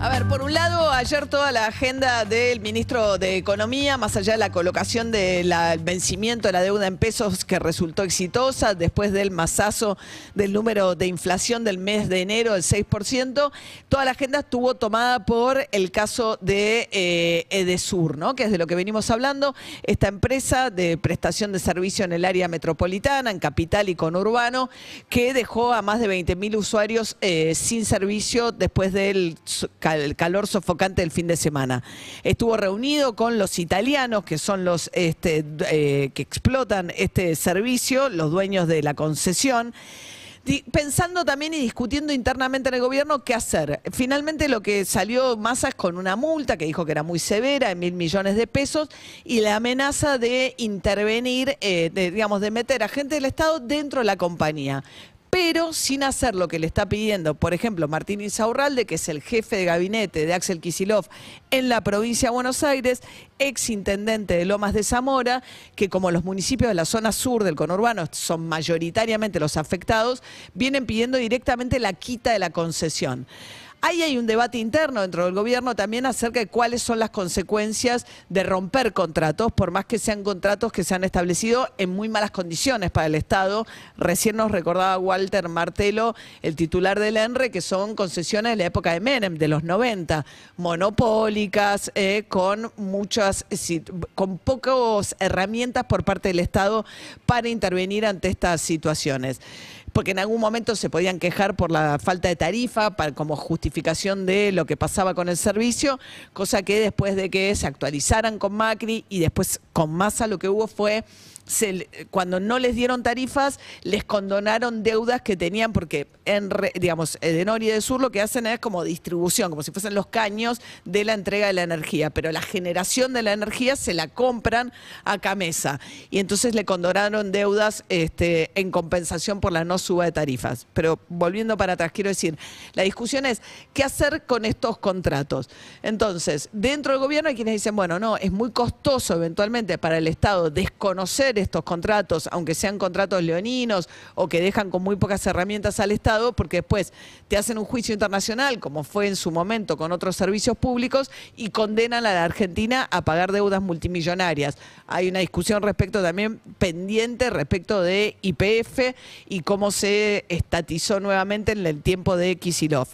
A ver, por un lado, ayer toda la agenda del ministro de Economía, más allá de la colocación del vencimiento de la deuda en pesos que resultó exitosa después del masazo del número de inflación del mes de enero del 6%, toda la agenda estuvo tomada por el caso de eh, Edesur, ¿no? que es de lo que venimos hablando, esta empresa de prestación de servicio en el área metropolitana, en capital y conurbano, que dejó a más de 20.000 usuarios eh, sin servicio después del el calor sofocante del fin de semana. Estuvo reunido con los italianos, que son los este, eh, que explotan este servicio, los dueños de la concesión pensando también y discutiendo internamente en el gobierno qué hacer. Finalmente lo que salió Massa es con una multa que dijo que era muy severa, de mil millones de pesos, y la amenaza de intervenir, eh, digamos, de meter a gente del Estado dentro de la compañía pero sin hacer lo que le está pidiendo, por ejemplo, Martín Insaurralde, que es el jefe de gabinete de Axel Kisilov en la provincia de Buenos Aires, ex intendente de Lomas de Zamora, que como los municipios de la zona sur del conurbano son mayoritariamente los afectados, vienen pidiendo directamente la quita de la concesión. Ahí hay un debate interno dentro del gobierno también acerca de cuáles son las consecuencias de romper contratos, por más que sean contratos que se han establecido en muy malas condiciones para el Estado. Recién nos recordaba Walter Martelo, el titular del ENRE, que son concesiones de la época de Menem, de los 90, monopólicas, eh, con muchas, con pocas herramientas por parte del Estado para intervenir ante estas situaciones porque en algún momento se podían quejar por la falta de tarifa para, como justificación de lo que pasaba con el servicio, cosa que después de que se actualizaran con Macri y después con Massa lo que hubo fue cuando no les dieron tarifas, les condonaron deudas que tenían, porque en, digamos, de Nori y de Sur lo que hacen es como distribución, como si fuesen los caños de la entrega de la energía, pero la generación de la energía se la compran a Camesa. Y entonces le condonaron deudas este, en compensación por la no suba de tarifas. Pero volviendo para atrás, quiero decir, la discusión es, ¿qué hacer con estos contratos? Entonces, dentro del gobierno hay quienes dicen, bueno, no, es muy costoso eventualmente para el Estado desconocer estos contratos, aunque sean contratos leoninos o que dejan con muy pocas herramientas al Estado, porque después te hacen un juicio internacional, como fue en su momento con otros servicios públicos, y condenan a la Argentina a pagar deudas multimillonarias. Hay una discusión respecto también pendiente respecto de IPF y cómo se estatizó nuevamente en el tiempo de Kisilov.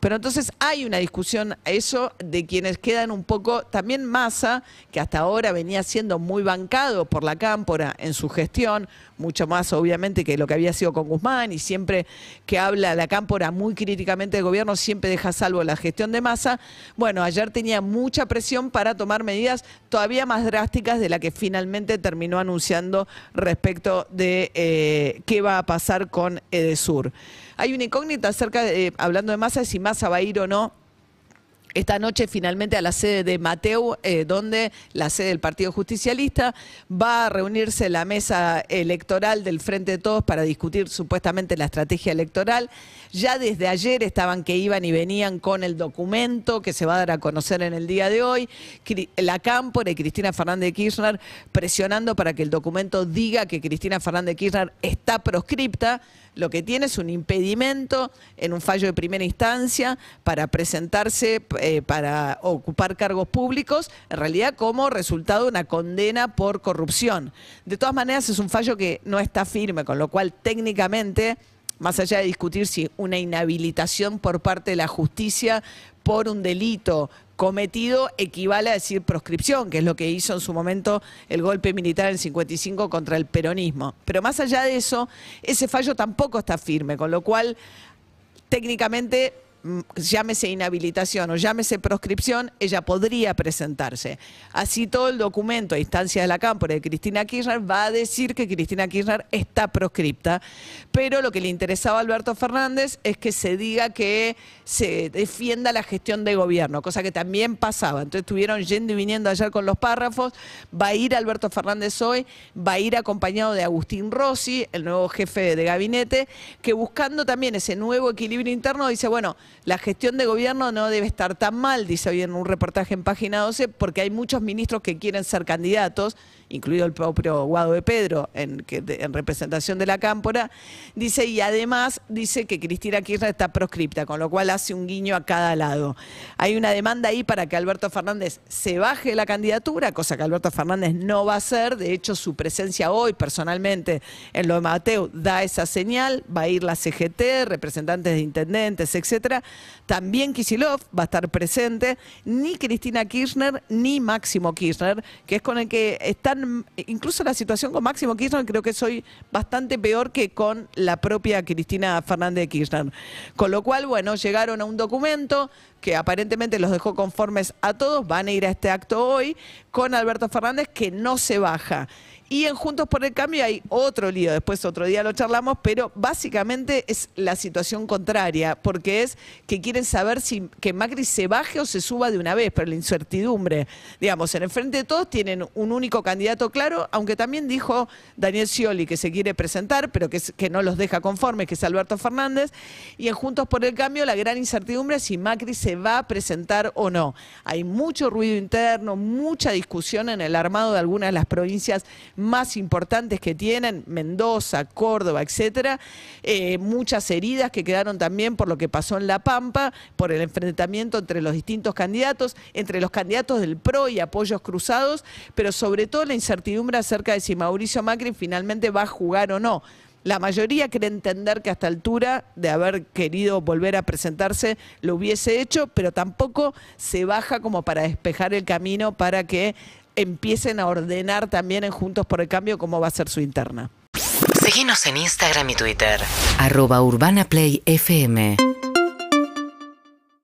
Pero entonces hay una discusión eso de quienes quedan un poco, también Massa, que hasta ahora venía siendo muy bancado por la cámpora, en su gestión, mucho más obviamente que lo que había sido con Guzmán y siempre que habla la Cámpora muy críticamente del gobierno, siempre deja salvo la gestión de masa. Bueno, ayer tenía mucha presión para tomar medidas todavía más drásticas de la que finalmente terminó anunciando respecto de eh, qué va a pasar con Edesur. Hay una incógnita acerca, de, hablando de masa, si masa va a ir o no esta noche finalmente a la sede de Mateu, eh, donde la sede del Partido Justicialista va a reunirse la mesa electoral del Frente de Todos para discutir supuestamente la estrategia electoral. Ya desde ayer estaban que iban y venían con el documento que se va a dar a conocer en el día de hoy. La Cámpora y Cristina Fernández de Kirchner presionando para que el documento diga que Cristina Fernández de Kirchner está proscripta lo que tiene es un impedimento en un fallo de primera instancia para presentarse, eh, para ocupar cargos públicos, en realidad como resultado de una condena por corrupción. De todas maneras, es un fallo que no está firme, con lo cual técnicamente más allá de discutir si una inhabilitación por parte de la justicia por un delito cometido equivale a decir proscripción, que es lo que hizo en su momento el golpe militar en el 55 contra el peronismo. Pero más allá de eso, ese fallo tampoco está firme, con lo cual técnicamente llámese inhabilitación o llámese proscripción, ella podría presentarse. Así todo el documento a instancia de la Cámpora de Cristina Kirchner va a decir que Cristina Kirchner está proscripta, pero lo que le interesaba a Alberto Fernández es que se diga que se defienda la gestión de gobierno, cosa que también pasaba. Entonces estuvieron yendo y viniendo ayer con los párrafos, va a ir Alberto Fernández hoy, va a ir acompañado de Agustín Rossi, el nuevo jefe de gabinete, que buscando también ese nuevo equilibrio interno dice, bueno, la gestión de gobierno no debe estar tan mal, dice hoy en un reportaje en página 12, porque hay muchos ministros que quieren ser candidatos incluido el propio Guado de Pedro en, representación de la Cámpora, dice, y además dice que Cristina Kirchner está proscripta, con lo cual hace un guiño a cada lado. Hay una demanda ahí para que Alberto Fernández se baje la candidatura, cosa que Alberto Fernández no va a hacer, de hecho su presencia hoy personalmente en lo de Mateo da esa señal, va a ir la CGT, representantes de intendentes, etcétera. También Kisilov va a estar presente, ni Cristina Kirchner ni Máximo Kirchner, que es con el que están, incluso la situación con Máximo Kirchner creo que es hoy bastante peor que con la propia Cristina Fernández de Kirchner. Con lo cual, bueno, llegaron a un documento que aparentemente los dejó conformes a todos, van a ir a este acto hoy con Alberto Fernández que no se baja. Y en Juntos por el Cambio hay otro lío, después otro día lo charlamos, pero básicamente es la situación contraria, porque es que quieren saber si que Macri se baje o se suba de una vez, pero la incertidumbre, digamos, en el frente de todos tienen un único candidato claro, aunque también dijo Daniel Scioli que se quiere presentar, pero que, que no los deja conformes, que es Alberto Fernández, y en Juntos por el Cambio la gran incertidumbre es si Macri se va a presentar o no. Hay mucho ruido interno, mucha discusión en el armado de algunas de las provincias más importantes que tienen, Mendoza, Córdoba, etcétera, Eh, muchas heridas que quedaron también por lo que pasó en La Pampa, por el enfrentamiento entre los distintos candidatos, entre los candidatos del PRO y apoyos cruzados, pero sobre todo la incertidumbre acerca de si Mauricio Macri finalmente va a jugar o no. La mayoría cree entender que hasta altura de haber querido volver a presentarse lo hubiese hecho, pero tampoco se baja como para despejar el camino para que empiecen a ordenar también en Juntos por el Cambio cómo va a ser su interna. Seguinos en Instagram y Twitter. arroba urbanaplayfm